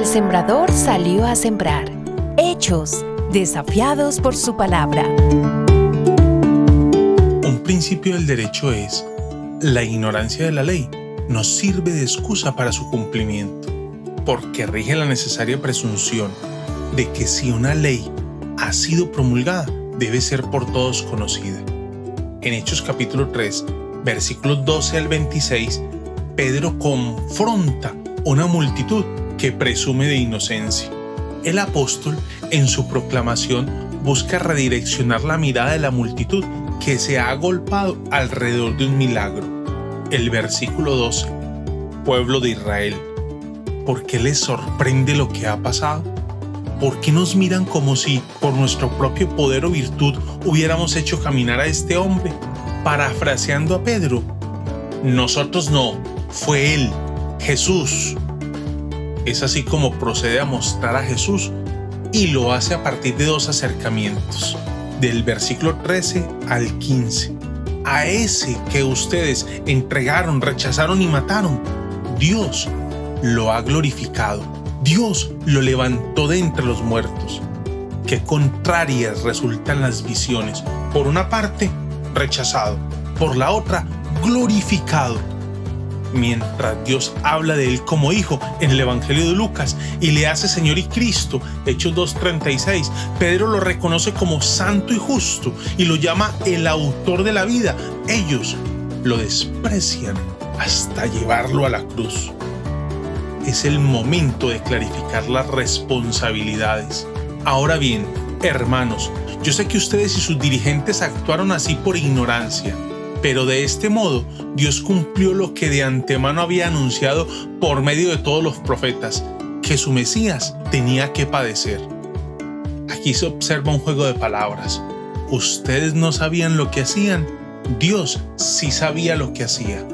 sembrador salió a sembrar. Hechos, desafiados por su palabra. Un principio del derecho es, la ignorancia de la ley nos sirve de excusa para su cumplimiento, porque rige la necesaria presunción de que si una ley ha sido promulgada, debe ser por todos conocida. En Hechos capítulo 3, versículos 12 al 26, Pedro confronta una multitud que presume de inocencia. El apóstol, en su proclamación, busca redireccionar la mirada de la multitud que se ha agolpado alrededor de un milagro. El versículo 12. Pueblo de Israel, ¿por qué les sorprende lo que ha pasado? ¿Por qué nos miran como si por nuestro propio poder o virtud hubiéramos hecho caminar a este hombre? Parafraseando a Pedro, nosotros no, fue Él, Jesús. Es así como procede a mostrar a Jesús y lo hace a partir de dos acercamientos, del versículo 13 al 15. A ese que ustedes entregaron, rechazaron y mataron, Dios lo ha glorificado. Dios lo levantó de entre los muertos. Qué contrarias resultan las visiones. Por una parte, rechazado. Por la otra, glorificado mientras Dios habla de él como hijo en el Evangelio de Lucas y le hace Señor y Cristo, Hechos 2.36, Pedro lo reconoce como santo y justo y lo llama el autor de la vida. Ellos lo desprecian hasta llevarlo a la cruz. Es el momento de clarificar las responsabilidades. Ahora bien, hermanos, yo sé que ustedes y sus dirigentes actuaron así por ignorancia pero de este modo Dios cumplió lo que de antemano había anunciado por medio de todos los profetas, que su Mesías tenía que padecer. Aquí se observa un juego de palabras. Ustedes no sabían lo que hacían, Dios sí sabía lo que hacía.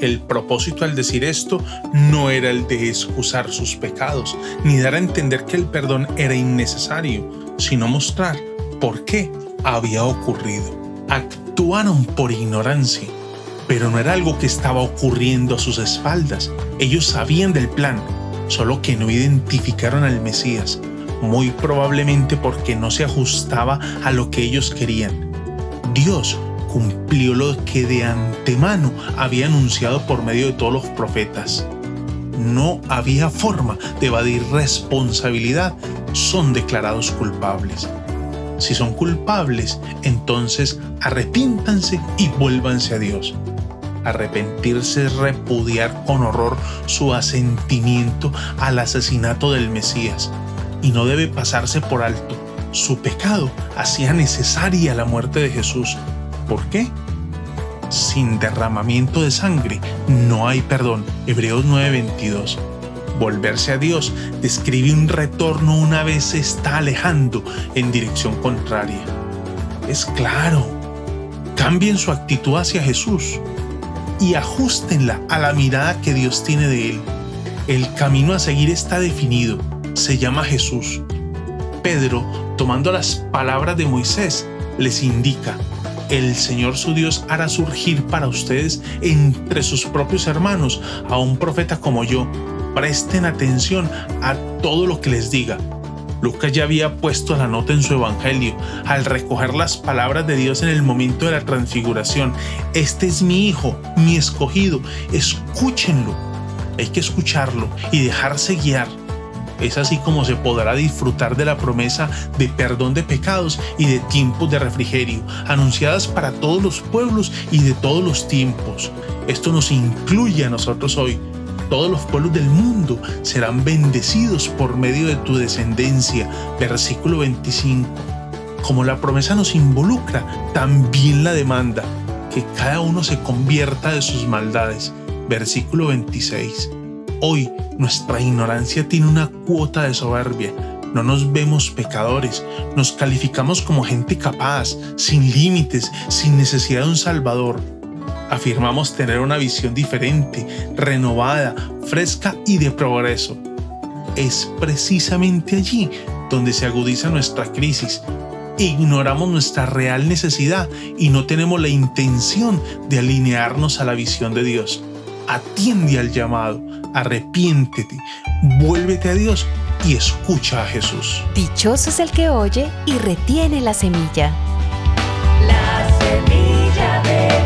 El propósito al decir esto no era el de excusar sus pecados, ni dar a entender que el perdón era innecesario, sino mostrar por qué había ocurrido actuaron por ignorancia, pero no era algo que estaba ocurriendo a sus espaldas. Ellos sabían del plan, solo que no identificaron al Mesías, muy probablemente porque no se ajustaba a lo que ellos querían. Dios cumplió lo que de antemano había anunciado por medio de todos los profetas. No había forma de evadir responsabilidad, son declarados culpables. Si son culpables, entonces arrepiéntanse y vuélvanse a Dios. Arrepentirse es repudiar con horror su asentimiento al asesinato del Mesías y no debe pasarse por alto. Su pecado hacía necesaria la muerte de Jesús. ¿Por qué? Sin derramamiento de sangre no hay perdón. Hebreos 9:22 volverse a Dios describe un retorno una vez se está alejando en dirección contraria. Es claro, cambien su actitud hacia Jesús y ajustenla a la mirada que Dios tiene de Él. El camino a seguir está definido, se llama Jesús. Pedro, tomando las palabras de Moisés, les indica, el Señor su Dios hará surgir para ustedes entre sus propios hermanos a un profeta como yo, presten atención a todo lo que les diga. Lucas ya había puesto la nota en su evangelio al recoger las palabras de Dios en el momento de la transfiguración. Este es mi hijo, mi escogido, escúchenlo. Hay que escucharlo y dejarse guiar. Es así como se podrá disfrutar de la promesa de perdón de pecados y de tiempos de refrigerio, anunciadas para todos los pueblos y de todos los tiempos. Esto nos incluye a nosotros hoy, todos los pueblos del mundo serán bendecidos por medio de tu descendencia. Versículo 25. Como la promesa nos involucra, también la demanda, que cada uno se convierta de sus maldades. Versículo 26. Hoy nuestra ignorancia tiene una cuota de soberbia. No nos vemos pecadores, nos calificamos como gente capaz, sin límites, sin necesidad de un Salvador afirmamos tener una visión diferente, renovada, fresca y de progreso. Es precisamente allí donde se agudiza nuestra crisis. Ignoramos nuestra real necesidad y no tenemos la intención de alinearnos a la visión de Dios. Atiende al llamado, arrepiéntete, vuélvete a Dios y escucha a Jesús. Dichoso es el que oye y retiene la semilla. La semilla de